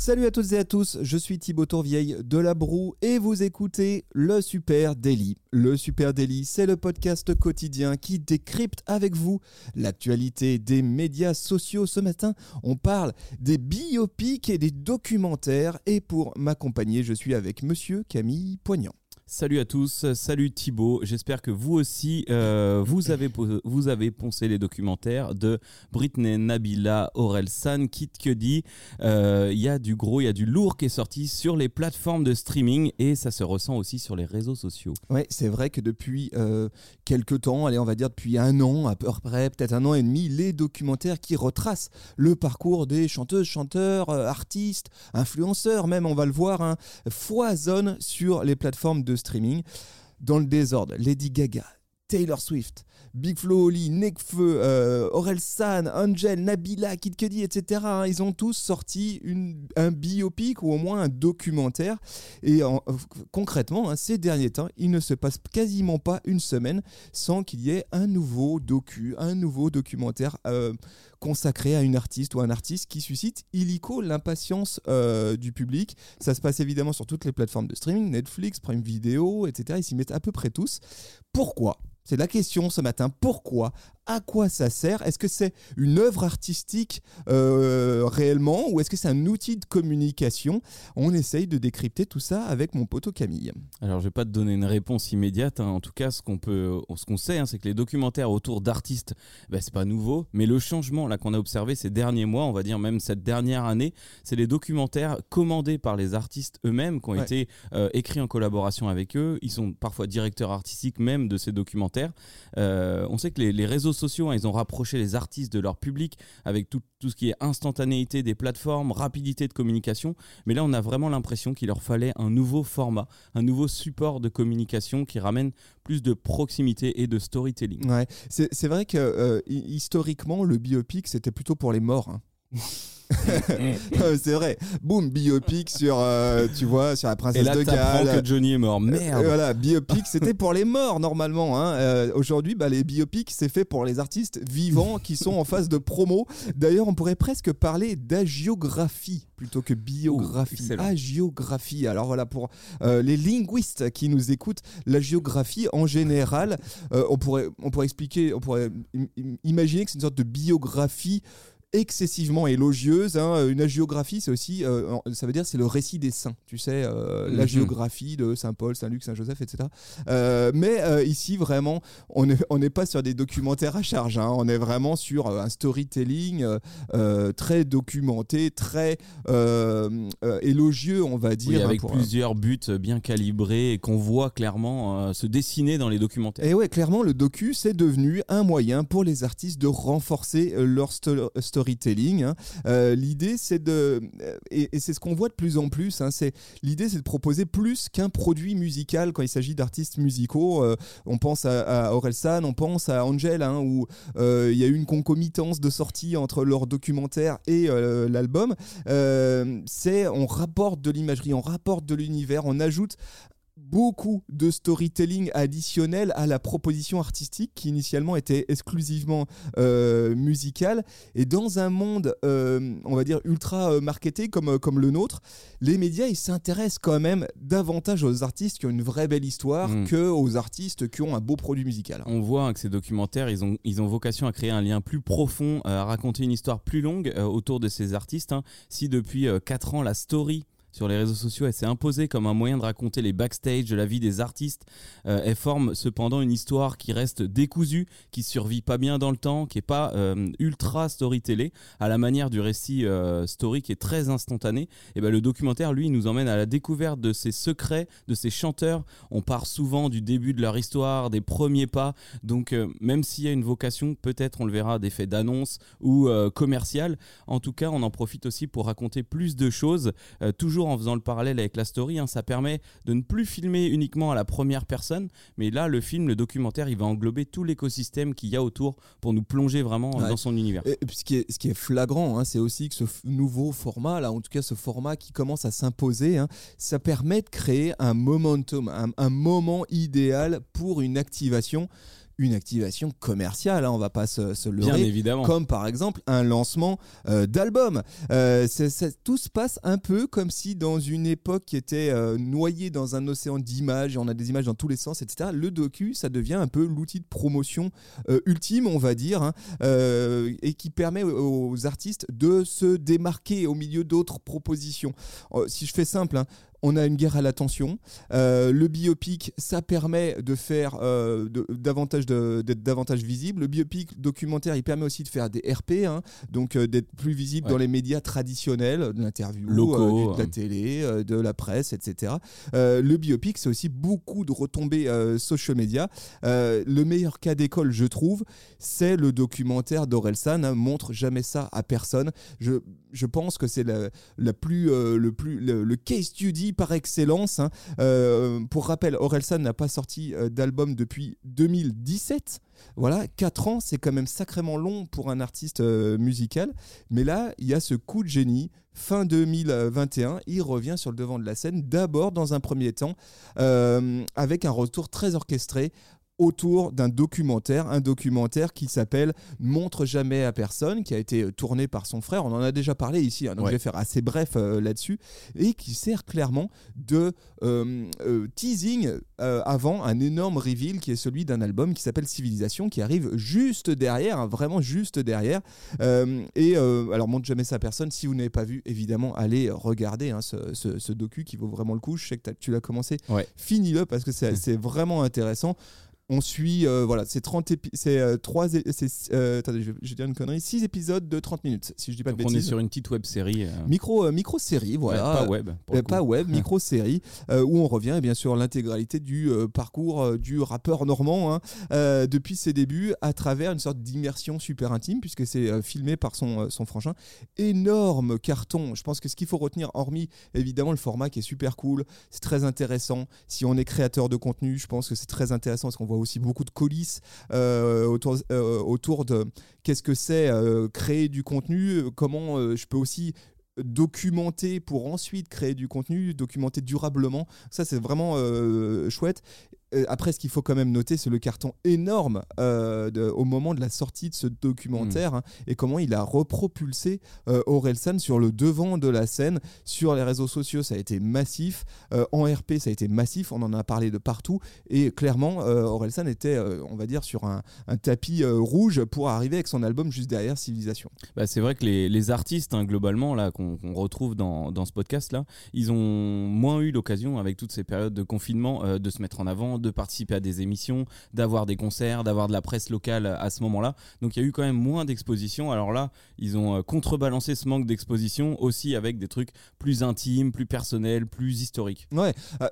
Salut à toutes et à tous, je suis Thibaut Tourvieille de La Broue et vous écoutez le Super Daily. Le Super Daily, c'est le podcast quotidien qui décrypte avec vous l'actualité des médias sociaux. Ce matin, on parle des biopics et des documentaires et pour m'accompagner, je suis avec monsieur Camille Poignant. Salut à tous, salut Thibaut. J'espère que vous aussi, euh, vous, avez, vous avez poncé les documentaires de Britney, Nabila, Aurel San, Kit Cudi. Euh, il y a du gros, il y a du lourd qui est sorti sur les plateformes de streaming et ça se ressent aussi sur les réseaux sociaux. Oui, c'est vrai que depuis euh, quelques temps, allez, on va dire depuis un an à peu près, peut-être un an et demi, les documentaires qui retracent le parcours des chanteuses, chanteurs, artistes, influenceurs, même, on va le voir, hein, foisonnent sur les plateformes de streaming. Dans le désordre, Lady Gaga, Taylor Swift, Big Flo Oli, Nekfeu, euh, Aurel San, Angel, Nabila, Kid Cudi, etc. Hein, ils ont tous sorti un biopic ou au moins un documentaire. Et en, concrètement, hein, ces derniers temps, il ne se passe quasiment pas une semaine sans qu'il y ait un nouveau docu, un nouveau documentaire. Euh, consacré à une artiste ou un artiste qui suscite illico l'impatience euh, du public. Ça se passe évidemment sur toutes les plateformes de streaming, Netflix, Prime Video, etc. Ils s'y mettent à peu près tous. Pourquoi? C'est la question ce matin. Pourquoi? À quoi ça sert? Est-ce que c'est une œuvre artistique euh, réellement ou est-ce que c'est un outil de communication? On essaye de décrypter tout ça avec mon poteau Camille. Alors je vais pas te donner une réponse immédiate. Hein. En tout cas, ce qu'on peut, ce qu'on sait, hein, c'est que les documentaires autour d'artistes, ben, c'est pas nouveau, mais le changement là qu'on a observé ces derniers mois, on va dire même cette dernière année, c'est les documentaires commandés par les artistes eux-mêmes qui ont été euh, écrits en collaboration avec eux. Ils sont parfois directeurs artistiques même de ces documentaires. Euh, on sait que les, réseaux sociaux, hein, ils ont rapproché les artistes de leur public avec tout, ce qui est instantanéité des plateformes, rapidité de communication. Mais là, on a vraiment l'impression qu'il leur fallait un nouveau format, un nouveau support de communication qui ramène plus de proximité et de storytelling. C'est vrai que euh, historiquement, le biopic, c'était plutôt pour les morts. Hein. c'est vrai. Boum, biopic sur, euh, tu vois, sur la princesse Et là, de Galles. que Johnny est mort. Merde. Euh, voilà, biopic, c'était pour les morts normalement. Hein. Euh, Aujourd'hui, bah, les biopics, c'est fait pour les artistes vivants qui sont en phase de promo. D'ailleurs, on pourrait presque parler d'agiographie plutôt que biographie. Ouh, agiographie. Alors voilà, pour les linguistes qui nous écoutent, la géographie en général, on, pourrait, on pourrait expliquer, on pourrait imaginer que c'est une sorte de biographie excessivement élogieuse. Hein. Une agiographie, c'est aussi, euh, ça veut dire, c'est le récit des saints, tu sais, euh, la Mhm. géographie de Saint Paul, Saint Luc, Saint Joseph, etc. Euh, mais ici, vraiment, on n'est on pas sur des documentaires à charge, hein. on est vraiment sur un storytelling très documenté, très élogieux, on va dire. Oui, hein, avec pour- plusieurs buts bien calibrés et qu'on voit clairement se dessiner dans les documentaires. Et ouais, clairement, le docu, c'est devenu un moyen pour les artistes de renforcer leur sto- storytelling. hein. Euh, l'idée, c'est de. euh, Et, c'est ce qu'on voit de plus en plus. hein, c'est L'idée, c'est de proposer plus qu'un produit musical quand il s'agit d'artistes musicaux. Euh, on pense à, à Orelsan, on pense à Angel, hein, où il y a eu une concomitance de sortie entre leur documentaire et l'album. C'est on rapporte de l'imagerie, on rapporte de l'univers, on ajoute beaucoup de storytelling additionnel à la proposition artistique qui initialement était exclusivement euh, musicale. Et dans un monde, euh, on va dire, ultra euh, marketé comme, comme le nôtre, les médias, ils s'intéressent quand même davantage aux artistes qui ont une vraie belle histoire Mm. que aux artistes qui ont un beau produit musical. On voit hein, que ces documentaires, ils ont, ils ont vocation à créer un lien plus profond, à raconter une histoire plus longue euh, autour de ces artistes. hein. Si depuis 4 ans, la story sur les réseaux sociaux, elle s'est imposée comme un moyen de raconter les backstage de la vie des artistes. Euh, elle forme cependant une histoire qui reste décousue, qui survit pas bien dans le temps, qui est pas euh, ultra storytellée, à la manière du récit euh, story qui est très instantané. Et ben le documentaire, lui, nous emmène à la découverte de ces secrets, de ces chanteurs. On part souvent du début de leur histoire, des premiers pas. Donc euh, même s'il y a une vocation, peut-être on le verra d'effet d'annonce ou euh, commercial. En tout cas, on en profite aussi pour raconter plus de choses, euh, toujours toujours en faisant le parallèle avec la story, hein, ça permet de ne plus filmer uniquement à la première personne, mais là, le film, le documentaire, il va englober tout l'écosystème qu'il y a autour pour nous plonger vraiment Ouais. dans son univers. Et puis ce, qui est, ce qui est flagrant, hein, c'est aussi que ce nouveau format, là, en tout cas ce format qui commence à s'imposer, hein, ça permet de créer un momentum, un, un moment idéal pour une activation, une activation commerciale, hein, on va pas se, se Bien leurrer. évidemment. Comme par exemple un lancement euh, d'album. Euh, tout se passe un peu comme si dans une époque qui était euh, noyée dans un océan d'images, on a des images dans tous les sens, etc. Le docu, ça devient un peu l'outil de promotion ultime, on va dire, hein, et qui permet aux, artistes de se démarquer au milieu d'autres propositions. Si je fais simple, hein, on a une guerre à l'attention. Euh, le biopic, ça permet de faire euh, de- davantage d'être davantage visible. Le biopic documentaire, il permet aussi de faire des RP, hein, donc euh, d'être plus visible Ouais. dans les médias traditionnels, de l'interview, euh, de la hein. télé, euh, de la presse, etc. Le biopic, c'est aussi beaucoup de retombées social media. Le meilleur cas d'école, je trouve, c'est le documentaire d'Orelsan. hein, montre jamais ça à personne. Je, je pense que c'est la, la plus, le, plus, le, le case study par excellence. hein. Euh, pour rappel, Orelsan n'a pas sorti euh, d'album depuis 2017. Voilà, 4 ans, c'est quand même sacrément long pour un artiste euh, musical. Mais là, il y a ce coup de génie. Fin 2021, il revient sur le devant de la scène, d'abord dans un premier temps, avec un retour très orchestré autour d'un documentaire, un documentaire qui s'appelle Montre jamais à personne, qui a été euh, tourné par son frère. On en a déjà parlé ici, hein, donc Ouais. je vais faire assez bref euh, là-dessus, et qui sert clairement de euh, euh, teasing avant un énorme reveal qui est celui d'un album qui s'appelle Civilisation, qui arrive juste derrière, hein, vraiment juste derrière. Et alors montre jamais ça à personne. Si vous n'avez pas vu, évidemment, allez regarder hein, ce, ce- ce docu qui vaut vraiment le coup. Je sais que tu l'as commencé. Ouais. Finis-le parce que c'est c'est vraiment intéressant. On suit, euh, voilà, c'est 30 épi- c'est euh, trois é- c'est, euh, attendez, je je vais dire une connerie, 6 épisodes de 30 minutes, si je dis pas de Donc on est bêtises. sur une petite web série. Micro, euh, micro-série, voilà. pas web. pour Euh, pas web, micro-série, euh, où on revient eh bien sûr l'intégralité du euh, parcours euh, du rappeur normand hein, euh, depuis ses débuts à travers une sorte d'immersion super intime, puisque c'est euh, filmé par son, euh, son frangin. Énorme carton. Je pense que ce qu'il faut retenir, hormis évidemment le format qui est super cool, c'est très intéressant. Si on est créateur de contenu, je pense que c'est très intéressant parce qu'on voit aussi beaucoup de coulisses euh, autour, euh, autour de qu'est-ce que c'est euh, créer du contenu, comment je peux aussi documenter pour ensuite créer du contenu, documenter durablement. Ça, c'est vraiment chouette. Euh, Après, ce qu'il faut quand même noter, c'est le carton énorme euh, de- au moment de la sortie de ce documentaire hein, et comment il a repropulsé euh, Orelsan sur le devant de la scène. Sur les réseaux sociaux, ça a été massif. Euh, en RP, ça a été massif. On en a parlé de partout. Et clairement, Orelsan était, on va dire, sur un, un tapis rouge pour arriver avec son album juste derrière Civilisation. Bah, c'est vrai que les, les artistes, hein, globalement, là, qu'on retrouve dans, dans ce podcast-là, ils ont moins eu l'occasion, avec toutes ces périodes de confinement, de se mettre en avant, de participer à des émissions, d'avoir des concerts, d'avoir de la presse locale à ce moment-là. Donc il y a eu quand même moins d'expositions. Alors là, ils ont euh, contrebalancé ce manque d'exposition aussi avec des trucs plus intimes, plus personnels, plus historiques. Ouais, euh,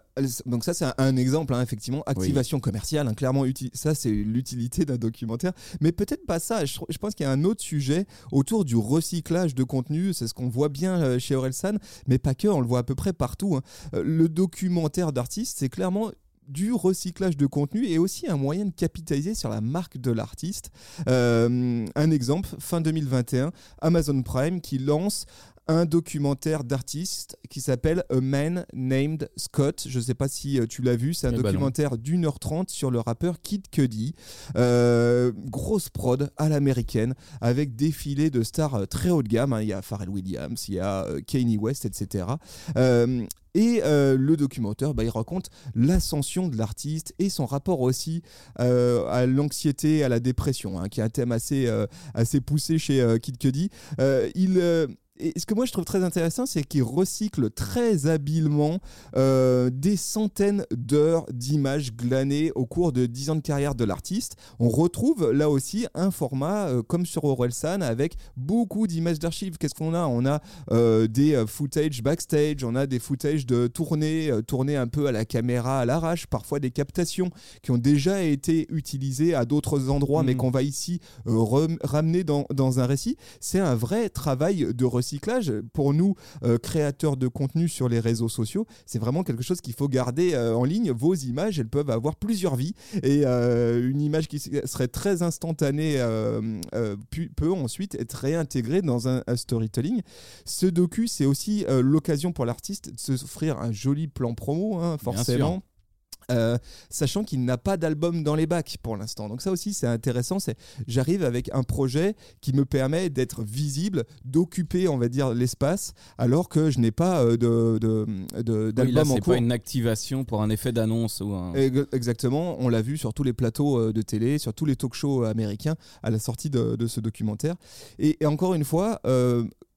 donc ça c'est un, un exemple, hein, effectivement, activation commerciale, hein, clairement, ça c'est l'utilité d'un documentaire, mais peut-être pas ça, je, pense qu'il y a un autre sujet autour du recyclage de contenu, c'est ce qu'on voit bien euh, chez Orelsan, mais pas que, on le voit à peu près partout. hein. Le documentaire d'artiste, c'est clairement du recyclage de contenu et aussi un moyen de capitaliser sur la marque de l'artiste. Euh, un exemple, fin 2021, Amazon Prime qui lance un documentaire d'artiste qui s'appelle A Man Named Scott. Je ne sais pas si euh, tu l'as vu, c'est un Eh ben documentaire d'une heure trente sur le rappeur Kid Cudi. Euh, grosse prod à l'américaine avec défilé de stars très haut de gamme. hein. Il y a Pharrell Williams, il y a Kanye West, etc. Euh, et euh, le documentaire, bah, il raconte l'ascension de l'artiste et son rapport aussi euh, à l'anxiété, à la dépression, hein, qui est un thème assez, euh, assez poussé chez Kid Cudi. Il, et ce que moi je trouve très intéressant, c'est qu'il recycle très habilement euh, des centaines d'heures d'images glanées au cours de 10 ans de carrière de l'artiste. On retrouve là aussi un format euh, comme sur Orelsan avec beaucoup d'images d'archives. Qu'est-ce qu'on a? On a euh, des footage backstage, on a des footage de tournées, tournées un peu à la caméra à l'arrache, parfois des captations qui ont déjà été utilisées à d'autres endroits, mais Mhm. qu'on va ici ramener dans, dans un récit. C'est un vrai travail de recyclage recyclage, pour nous, euh, créateurs de contenu sur les réseaux sociaux, c'est vraiment quelque chose qu'il faut garder euh, en ligne. Vos images, elles peuvent avoir plusieurs vies. Et euh, une image qui serait très instantanée peut ensuite être réintégrée dans un, un storytelling. Ce docu, c'est aussi l'occasion pour l'artiste de s'offrir un joli plan promo, hein, forcément. Euh, sachant qu'il n'a pas d'album dans les bacs pour l'instant. Donc ça aussi c'est intéressant, c'est j'arrive avec un projet qui me permet d'être visible, d'occuper on va dire l'espace, alors que je n'ai pas euh, de, de, d'album en cours. C'est pas une activation pour un effet d'annonce ou un... Exactement, on l'a vu sur tous les plateaux euh, de télé, sur tous les talk-shows américains à la sortie de, ce documentaire. Et, encore une fois,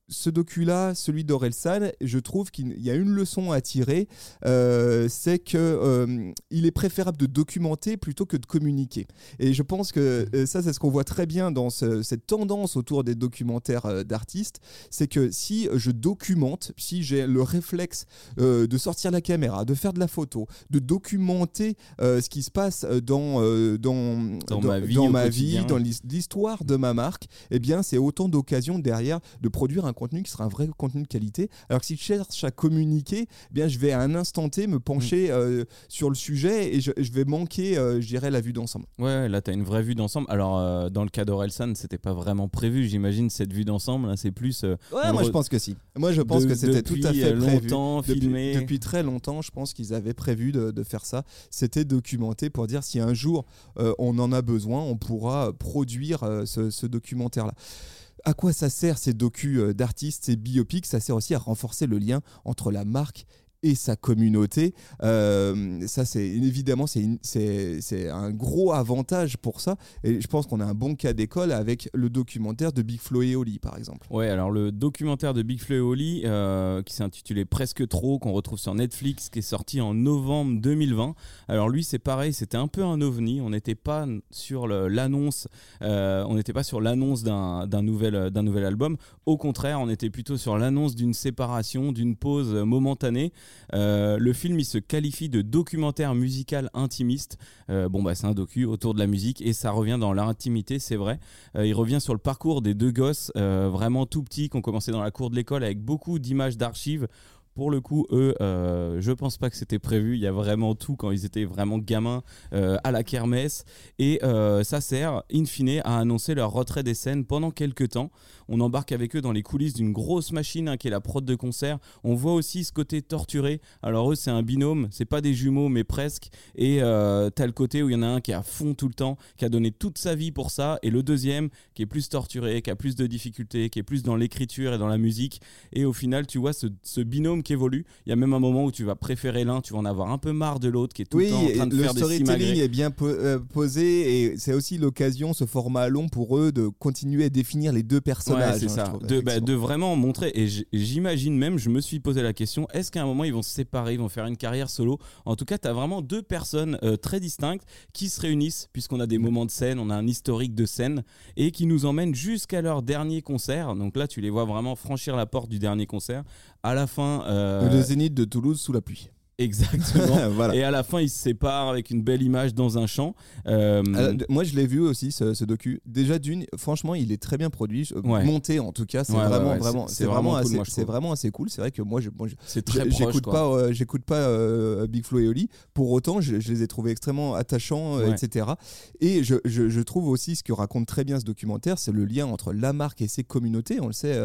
ce docu-là, celui d'Orelsan, je trouve qu'il y a une leçon à tirer, euh, c'est que euh, il est préférable de documenter plutôt que de communiquer. Et je pense que euh, ça, c'est ce qu'on voit très bien dans cette tendance autour des documentaires d'artistes, c'est que si je documente, si j'ai le réflexe de sortir la caméra, de faire de la photo, de documenter ce qui se passe dans dans, dans, ma vie, dans, ma vie, dans l'histoire de ma marque, eh bien, c'est autant d'occasions derrière de produire un contenu qui sera un vrai contenu de qualité. Alors que si je cherche à communiquer, eh bien je vais à un instant T me pencher mm. euh, sur le sujet et je, vais manquer, euh, je dirais, la vue d'ensemble. Ouais, là tu as une vraie vue d'ensemble. Alors euh, dans le cas d'Orelsan, c'était pas vraiment prévu, j'imagine, cette vue d'ensemble. c'est plus. ouais, moi je pense que si. Moi je pense que c'était tout à fait longtemps prévu. filmé. Depuis, très longtemps, je pense qu'ils avaient prévu de, de faire ça. C'était documenté pour dire si un jour on en a besoin, on pourra produire ce, ce documentaire-là à quoi ça sert ces docus euh, d'artistes, ces biopics? Ça sert aussi à renforcer le lien entre la marque et sa communauté. Euh, ça, c'est évidemment, c'est un gros avantage pour ça. Et je pense qu'on a un bon cas d'école avec le documentaire de Big Flo et Oli, par exemple. Ouais, alors le documentaire de Big Flo et Oli, euh, qui s'est intitulé Presque trop, qu'on retrouve sur Netflix, qui est sorti en novembre 2020. Alors lui, c'est pareil, c'était un peu un ovni. On n'était pas sur l'annonce, euh, on n'était pas sur l'annonce d'un nouvel, d'un nouvel album. Au contraire, on était plutôt sur l'annonce d'une séparation, d'une pause momentanée. Euh, le film, il se qualifie de documentaire musical intimiste. Euh, bon, bah, c'est un docu autour de la musique et ça revient dans l'intimité, c'est vrai. Euh, il revient sur le parcours des deux gosses, vraiment tout petits, qui ont commencé dans la cour de l'école avec beaucoup d'images d'archives pour le coup, eux, euh, je pense pas que c'était prévu. Il y a vraiment tout quand ils étaient vraiment gamins à la kermesse. Et ça sert, in fine, à annoncer leur retrait des scènes pendant quelques temps. On embarque avec eux dans les coulisses d'une grosse machine hein, qui est la prod de concert. On voit aussi ce côté torturé. Alors eux, c'est un binôme, c'est pas des jumeaux, mais presque. Et t'as le côté où il y en a un qui est à fond tout le temps, qui a donné toute sa vie pour ça, et le deuxième qui est plus torturé, qui a plus de difficultés, qui est plus dans l'écriture et dans la musique. Et au final, tu vois ce, ce binôme évolue. Il y a même un moment où tu vas préférer l'un, tu vas en avoir un peu marre de l'autre qui est tout le temps en train de faire des Le storytelling est bien euh, posé et c'est aussi l'occasion, ce format long pour eux de continuer à définir les deux personnages. C'est ça. de, bah, de, vraiment montrer. Et j'imagine même, je me suis posé la question, est-ce qu'à un moment ils vont se séparer, ils vont faire une carrière solo? En tout cas, tu as vraiment deux personnes euh, très distinctes qui se réunissent puisqu'on a des moments de scène, on a un historique de scène et qui nous emmènent jusqu'à leur dernier concert. Donc là, tu les vois vraiment franchir la porte du dernier concert. À la fin, euh, le Zénith de Toulouse sous la pluie. Exactement. Et à la fin, ils se séparent avec une belle image dans un champ. Euh, euh, moi, je l'ai vu aussi, ce, docu. Déjà, d'une, franchement, il est très bien produit. Monté, en tout cas, c'est vraiment, vraiment, c'est vraiment, assez, c'est vraiment assez cool. C'est vrai que moi, je, j'écoute pas, j'écoute pas Big Flo et Oli. Pour autant, je, les ai trouvés extrêmement attachants, etc. Et je, je, trouve aussi ce que raconte très bien ce documentaire, c'est le lien entre la marque et ses communautés. On le sait,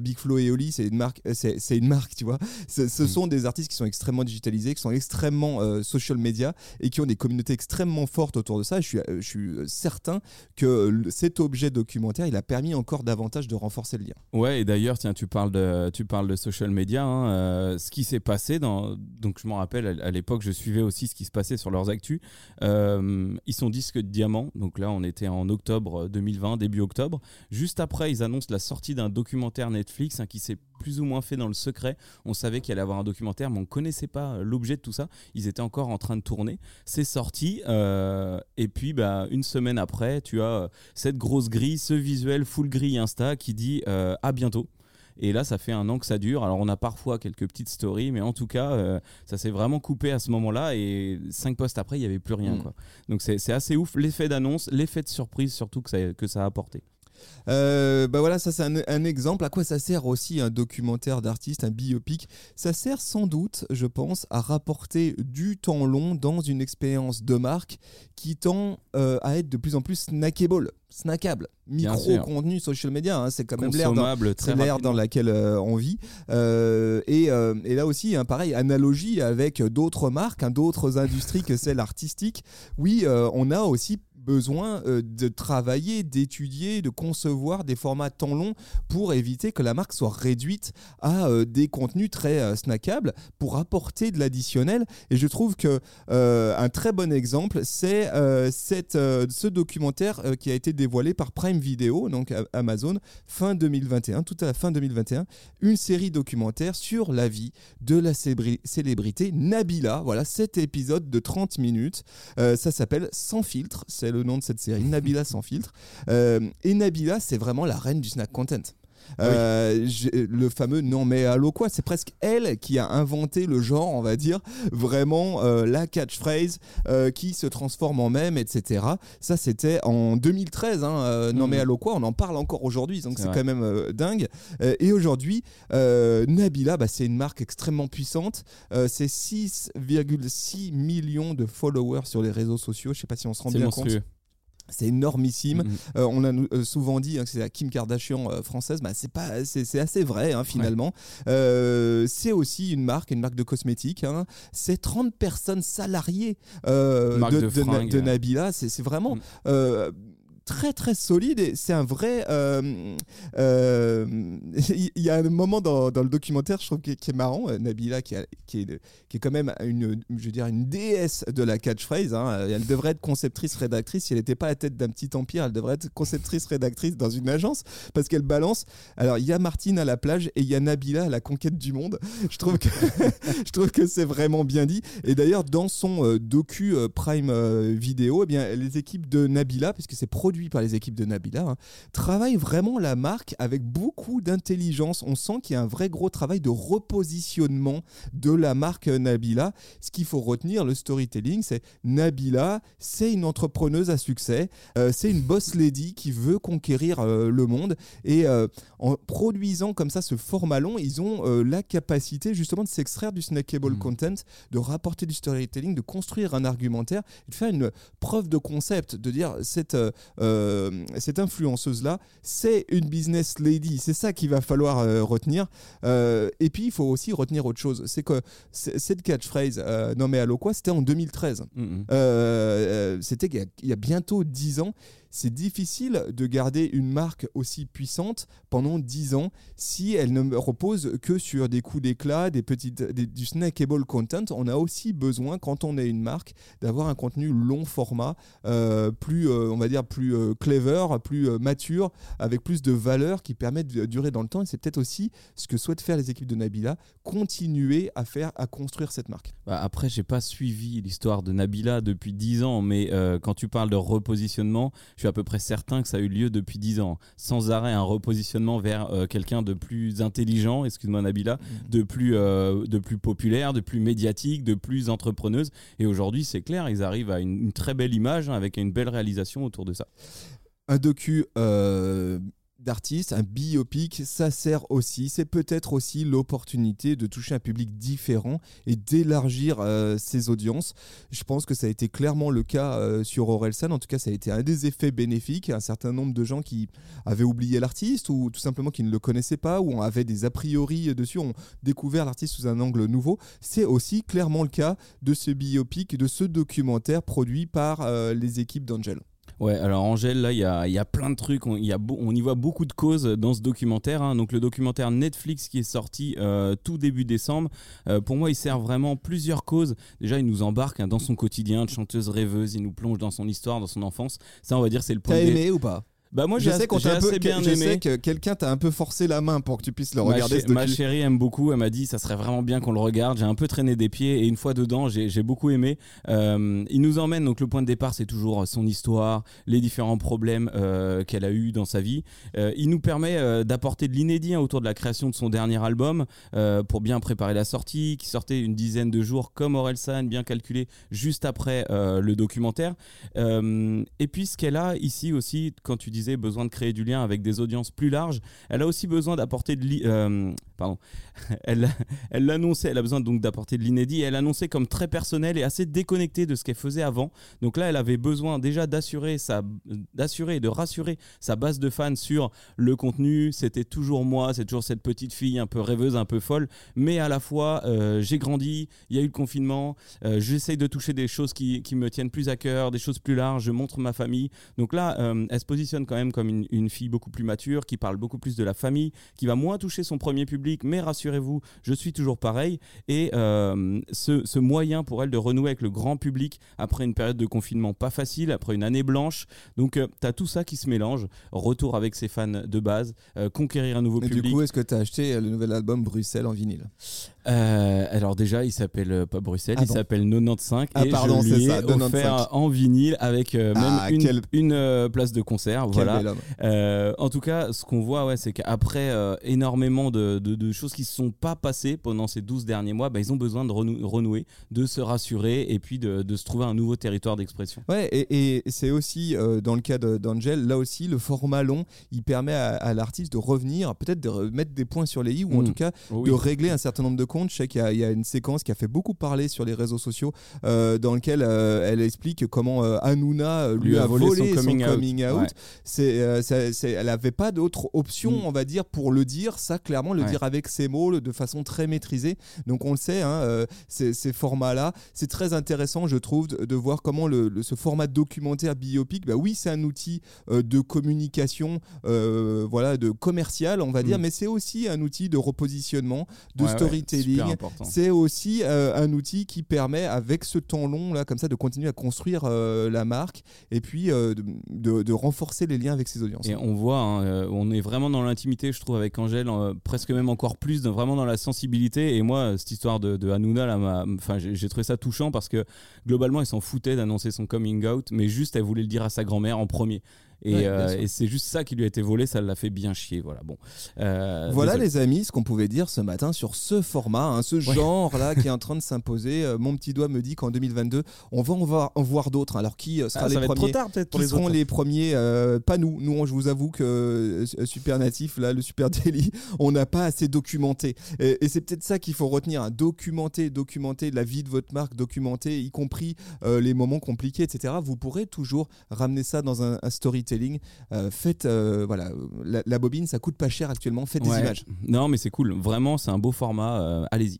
Big Flo et Oli, c'est une marque, c'est une marque, tu vois. Ce mm. sont des artistes qui sont extrêmement qui sont extrêmement euh, social media et qui ont des communautés extrêmement fortes autour de ça. je suis, euh, je suis euh, certain que cet objet documentaire, il a permis encore davantage de renforcer le lien. Ouais, et d'ailleurs, tiens, tu parles de, tu parles de social media. Hein, ce qui s'est passé, dans, donc je m'en rappelle, à, l'époque, je suivais aussi ce qui se passait sur leurs actus. ils sont disques de diamant, donc là, on était en octobre 2020, début octobre. Juste après, ils annoncent la sortie d'un documentaire Netflix hein, qui s'est plus ou moins fait dans le secret. On savait qu'il allait avoir un documentaire, mais on connaissait pas euh, l'objet de tout ça. Ils étaient encore en train de tourner. C'est sorti. Euh, et puis, bah, une semaine après, tu as euh, cette grosse grille, ce visuel full grille Insta qui dit à bientôt. Et là, ça fait un an que ça dure. Alors, on a parfois quelques petites stories, mais en tout cas, ça s'est vraiment coupé à ce moment-là. Et cinq postes après, il n'y avait plus rien. Mm. Quoi. Donc, c'est assez ouf. L'effet d'annonce, l'effet de surprise surtout que ça, que ça a apporté. Euh, bah voilà, ça c'est un, un exemple. À quoi ça sert aussi un documentaire d'artiste, un biopic? Ça sert sans doute, je pense, à rapporter du temps long dans une expérience de marque qui tend euh, à être de plus en plus snackable, snackable, Bien micro-contenu social media. hein, c'est quand même l'ère dans, rapidement. dans laquelle euh, on vit. Euh, et, et là aussi, hein, pareil, analogie avec d'autres marques, hein, d'autres industries que celle artistique. Oui, on a aussi besoin euh, de travailler, d'étudier, de concevoir des formats temps longs pour éviter que la marque soit réduite à euh, des contenus très euh, snackables pour apporter de l'additionnel. Et je trouve que un très bon exemple, c'est cette, ce documentaire qui a été dévoilé par Prime Video, donc Amazon, fin 2021, tout à la fin 2021, une série documentaire sur la vie de la célébri- célébrité Nabila. Voilà, cet épisode de 30 minutes. Ça s'appelle Sans filtre, le nom de cette série, Nabila sans filtre. Euh, et Nabila, c'est vraiment la reine du snack content. Euh, le fameux non mais allô quoi c'est presque elle qui a inventé le genre on va dire vraiment euh, la catchphrase euh, qui se transforme en mème etc ça c'était en 2013 hein, non Mhm. mais allô quoi on en parle encore aujourd'hui donc C'est quand même dingue. Et aujourd'hui Nabila bah, c'est une marque extrêmement puissante. C'est 6,6 millions de followers sur les réseaux sociaux. Je sais pas si on se rend bien compte. C'est énormissime. Mhm. Euh, on a euh, souvent dit hein, que c'est la Kim Kardashian euh, française. Bah, c'est pas, c'est, c'est assez vrai hein, finalement. C'est aussi une marque, une marque de cosmétiques. hein. C'est 30 personnes salariées de, de de Na- fringues. de Nabila. C'est, c'est vraiment Mm. Très très solide et c'est un vrai. euh, euh, Il y a un moment dans, dans le documentaire, je trouve qui, est marrant. euh, Nabila qui, qui est, qui est quand même une, je veux dire, une déesse de la catchphrase. hein. Elle devrait être conceptrice rédactrice. Si elle n'était pas à la tête d'un petit empire, elle devrait être conceptrice rédactrice dans une agence parce qu'elle balance. Alors il y a Martine à la plage et il y a Nabila à la conquête du monde. Je trouve que je trouve que c'est vraiment bien dit. Et d'ailleurs dans son euh, docu Prime vidéo, eh les équipes de Nabila, puisque c'est produit par les équipes de Nabila, hein, travaillent vraiment la marque avec beaucoup d'intelligence. On sent qu'il y a un vrai gros travail de repositionnement de la marque Nabila. Ce qu'il faut retenir, le storytelling, c'est Nabila, c'est une entrepreneuse à succès, euh, c'est une boss lady qui veut conquérir euh, le monde et euh, en produisant comme ça ce format long, ils ont euh, la capacité justement de s'extraire du snackable Mhm. content, de rapporter du storytelling, de construire un argumentaire, et de faire une preuve de concept, de dire cette, euh, cette influenceuse-là, c'est une business lady, c'est ça qu'il va falloir euh, retenir. Euh, et puis il faut aussi retenir autre chose, c'est que cette catchphrase, non mais allô quoi, c'était en 2013. Mhm. Euh, euh, c'était il y y a bientôt 10 ans. C'est difficile de garder une marque aussi puissante pendant 10 ans si elle ne repose que sur des coups d'éclat, des petites, du snackable content. On a aussi besoin, quand on est une marque, d'avoir un contenu long format, euh, plus, euh, on va dire, plus euh, clever, plus mature, avec plus de valeur qui permet de durer dans le temps. C'est peut-être aussi ce que souhaitent faire les équipes de Nabila, continuer à faire, à construire cette marque. Bah, après, j'ai pas suivi l'histoire de Nabila depuis 10 ans, mais quand tu parles de repositionnement, je suis à peu près certain que ça a eu lieu depuis 10 ans. Sans arrêt, un repositionnement vers euh, quelqu'un de plus intelligent, excuse-moi Nabila, de plus, euh, de plus populaire, de plus médiatique, de plus entrepreneuse. Et aujourd'hui, c'est clair, ils arrivent à une, une très belle image hein, avec une belle réalisation autour de ça. un docu euh, d'artiste, un biopic, ça sert aussi, c'est peut-être aussi l'opportunité de toucher un public différent et d'élargir euh, ses audiences. Je pense que ça a été clairement le cas euh, sur Orelsan, en tout cas ça a été un des effets bénéfiques. Un certain nombre de gens qui avaient oublié l'artiste ou tout simplement qui ne le connaissaient pas ou avaient des a priori dessus, ont découvert l'artiste sous un angle nouveau. C'est aussi clairement le cas de ce biopic, de ce documentaire produit par euh, les équipes d'Angel. Ouais, alors Angèle, là, il y a, il y a plein de trucs. On, y a beau- on y voit beaucoup de causes dans ce documentaire. hein. Donc, le documentaire Netflix qui est sorti euh, tout début décembre, euh, pour moi, il sert vraiment plusieurs causes. Déjà, il nous embarque hein, dans son quotidien de chanteuse rêveuse. Il nous plonge dans son histoire, dans son enfance. Ça, on va dire, c'est le point T'as aimé ou pas? Bah, moi, je sais, qu'on un peu, bien je aimé. sais que quelqu'un t'a un peu forcé la main pour que tu puisses le Ma, regarder. ce ma chérie aime beaucoup. Elle m'a dit ça serait vraiment bien qu'on le regarde. J'ai un peu traîné des pieds et une fois dedans, j'ai j'ai beaucoup aimé. Euh, il nous emmène donc le point de départ, c'est toujours son histoire, les différents problèmes euh, qu'elle a eu dans sa vie. Euh, il nous permet euh, d'apporter de l'inédit hein, autour de la création de son dernier album euh, pour bien préparer la sortie, qui sortait une dizaine de jours comme Orelsan, bien calculé juste après euh, le documentaire. Euh, et puis ce qu'elle a ici aussi, quand tu disais disais, besoin de créer du lien avec des audiences plus larges. Elle a aussi besoin d'apporter de euh, pardon, elle l'annonçait, elle a besoin donc d'apporter de l'inédit. Elle annonçait comme très personnel et assez déconnecté de ce qu'elle faisait avant. Donc là, elle avait besoin déjà d'assurer d'assurer de rassurer sa base de fans sur le contenu. C'était toujours moi, c'est toujours cette petite fille un peu rêveuse, un peu folle. Mais à la fois, euh, j'ai grandi, il y a eu le confinement, euh, j'essaye de toucher des choses qui, qui me tiennent plus à cœur, des choses plus larges, je montre ma famille. Donc là, euh, elle se positionne quand même comme une, une fille beaucoup plus mature, qui parle beaucoup plus de la famille, qui va moins toucher son premier public, mais rassurez-vous, je suis toujours pareil. Et euh, ce, ce moyen pour elle de renouer avec le grand public après une période de confinement pas facile, après une année blanche. Donc tu as tout ça qui se mélange. Retour avec ses fans de base, euh, conquérir un nouveau Et du public. coup, est-ce que tu as acheté euh, le nouvel album Bruxelles en vinyle? Euh, alors déjà, il s'appelle euh, pas Bruxelles, Ah il bon. s'appelle 95 Ah, et pardon, je lui ai ça, 95. offert en vinyle avec euh, même Ah, une, quel- une, euh, place de concert. Quel voilà. en tout cas, ce qu'on voit, ouais, c'est qu'après énormément de, de- de choses qui ne se sont pas passées pendant ces 12 derniers mois, bah, ils ont besoin de renou- renouer, de se rassurer et puis de, de se trouver un nouveau territoire d'expression. Ouais, et, et c'est aussi dans le cas d'Angel, là aussi, le format long, il permet à, à l'artiste de revenir, peut-être de remettre des points sur les i, ou en Mm. tout cas Oh de régler un certain nombre de comptes. Je sais qu'il y, a- il y a une séquence qui a fait beaucoup parler sur les réseaux sociaux, euh, dans lequel euh, elle explique comment euh, Hanouna euh, lui, a volé, son coming, out. C'est- elle n'avait pas d'autre option, Mm. on va dire, pour le dire. Ça, clairement, le Ouais. dire avec ses mots, le- de façon très maîtrisée. Donc, on le sait, hein, ces, ces formats-là, c'est très intéressant, je trouve, de, de voir comment le, le- ce format documentaire biopic, bah oui, c'est un outil de communication, voilà, de commercial, on va dire, Mm. mais c'est aussi un outil de repositionnement, de Ouais, ouais, storytelling. C'est aussi euh, un outil qui permet, avec ce temps long, là, comme ça, de continuer à construire euh, la marque et puis euh, de, de- de renforcer les liens avec ses audiences. Et on voit, hein, on est vraiment dans l'intimité, je trouve, avec Angèle, presque même encore plus, dans- vraiment dans la sensibilité. Et moi, cette histoire de, de Hanouna, j'ai trouvé ça touchant parce que globalement, elle s'en foutait d'annoncer son coming out, mais juste, elle voulait le dire à sa grand-mère en premier. Et, Ouais, bien euh, et c'est juste ça qui lui a été volé, ça l'a fait bien chier. Voilà, bon. Euh, Voilà désolé. les amis, ce qu'on pouvait dire ce matin sur ce format, hein, ce genre-là qui est en train de s'imposer. Euh, mon petit doigt me dit qu'en 2022, on va en voir, d'autres. Alors qui sera Ah, les trop premiers tard peut-être pour qui les seront autres. les premiers euh, Pas nous. Nous, on- je vous avoue que euh, Super Natif, là, le Super Daily, on n'a pas assez documenté. Et, et c'est peut-être ça qu'il faut retenir. hein. Documenter, documenter la vie de votre marque, documenter, y compris les moments compliqués, etc. Vous pourrez toujours ramener ça dans un, un storytelling. Euh, faites, euh, voilà, la, la bobine, ça coûte pas cher actuellement. Faites des images. Non, mais c'est cool. Vraiment, c'est un beau format. euh, Allez-y.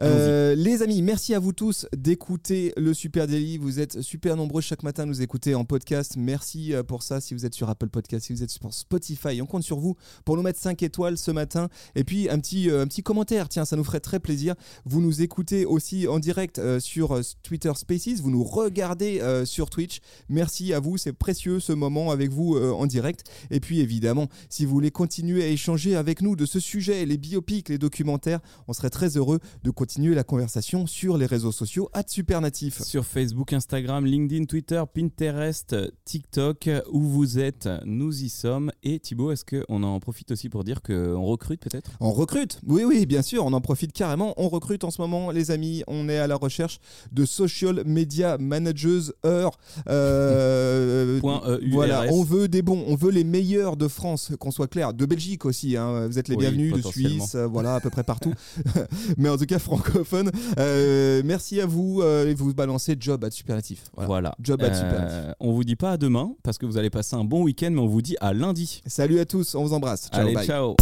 Euh, les amis, merci à vous tous d'écouter le Super Daily. Vous êtes super nombreux chaque matin à nous écouter en podcast. Merci euh, pour ça. Si vous êtes sur Apple Podcast, si vous êtes sur Spotify, on compte sur vous pour nous mettre 5 étoiles ce matin. Et puis un petit, euh, un petit commentaire, tiens, ça nous ferait très plaisir. Vous nous écoutez aussi en direct sur Twitter Spaces. Vous nous regardez sur Twitch. Merci à vous. C'est précieux ce moment avec vous en direct. Et puis évidemment, si vous voulez continuer à échanger avec nous de ce sujet, les biopics, les documentaires, on serait très heureux de continuer la conversation sur les réseaux sociaux à Supernatif. Sur Facebook, Instagram, LinkedIn, Twitter, Pinterest, TikTok, où vous êtes, nous y sommes. Et Thibaut, est-ce qu'on en profite aussi pour dire qu'on recrute peut-être? On recrute Oui, oui, bien sûr, on en profite carrément. On recrute en ce moment, les amis. On est à la recherche de social media managers heure. Euh, Point EURS. Voilà, on veut des bons, on veut les meilleurs de France, qu'on soit clair, de Belgique aussi. hein. Vous êtes les Oui, bienvenus, de. Suisse, euh, voilà, à peu près partout. Mais en tout cas, francophone. Euh, merci à vous euh, et vous balancez job à Supernatif. Voilà. Voilà. Job at Euh, Supernatif. on vous dit pas à demain parce que vous allez passer un bon week-end, mais on vous dit à lundi. Salut à tous, on vous embrasse. Ciao, allez, bye. ciao.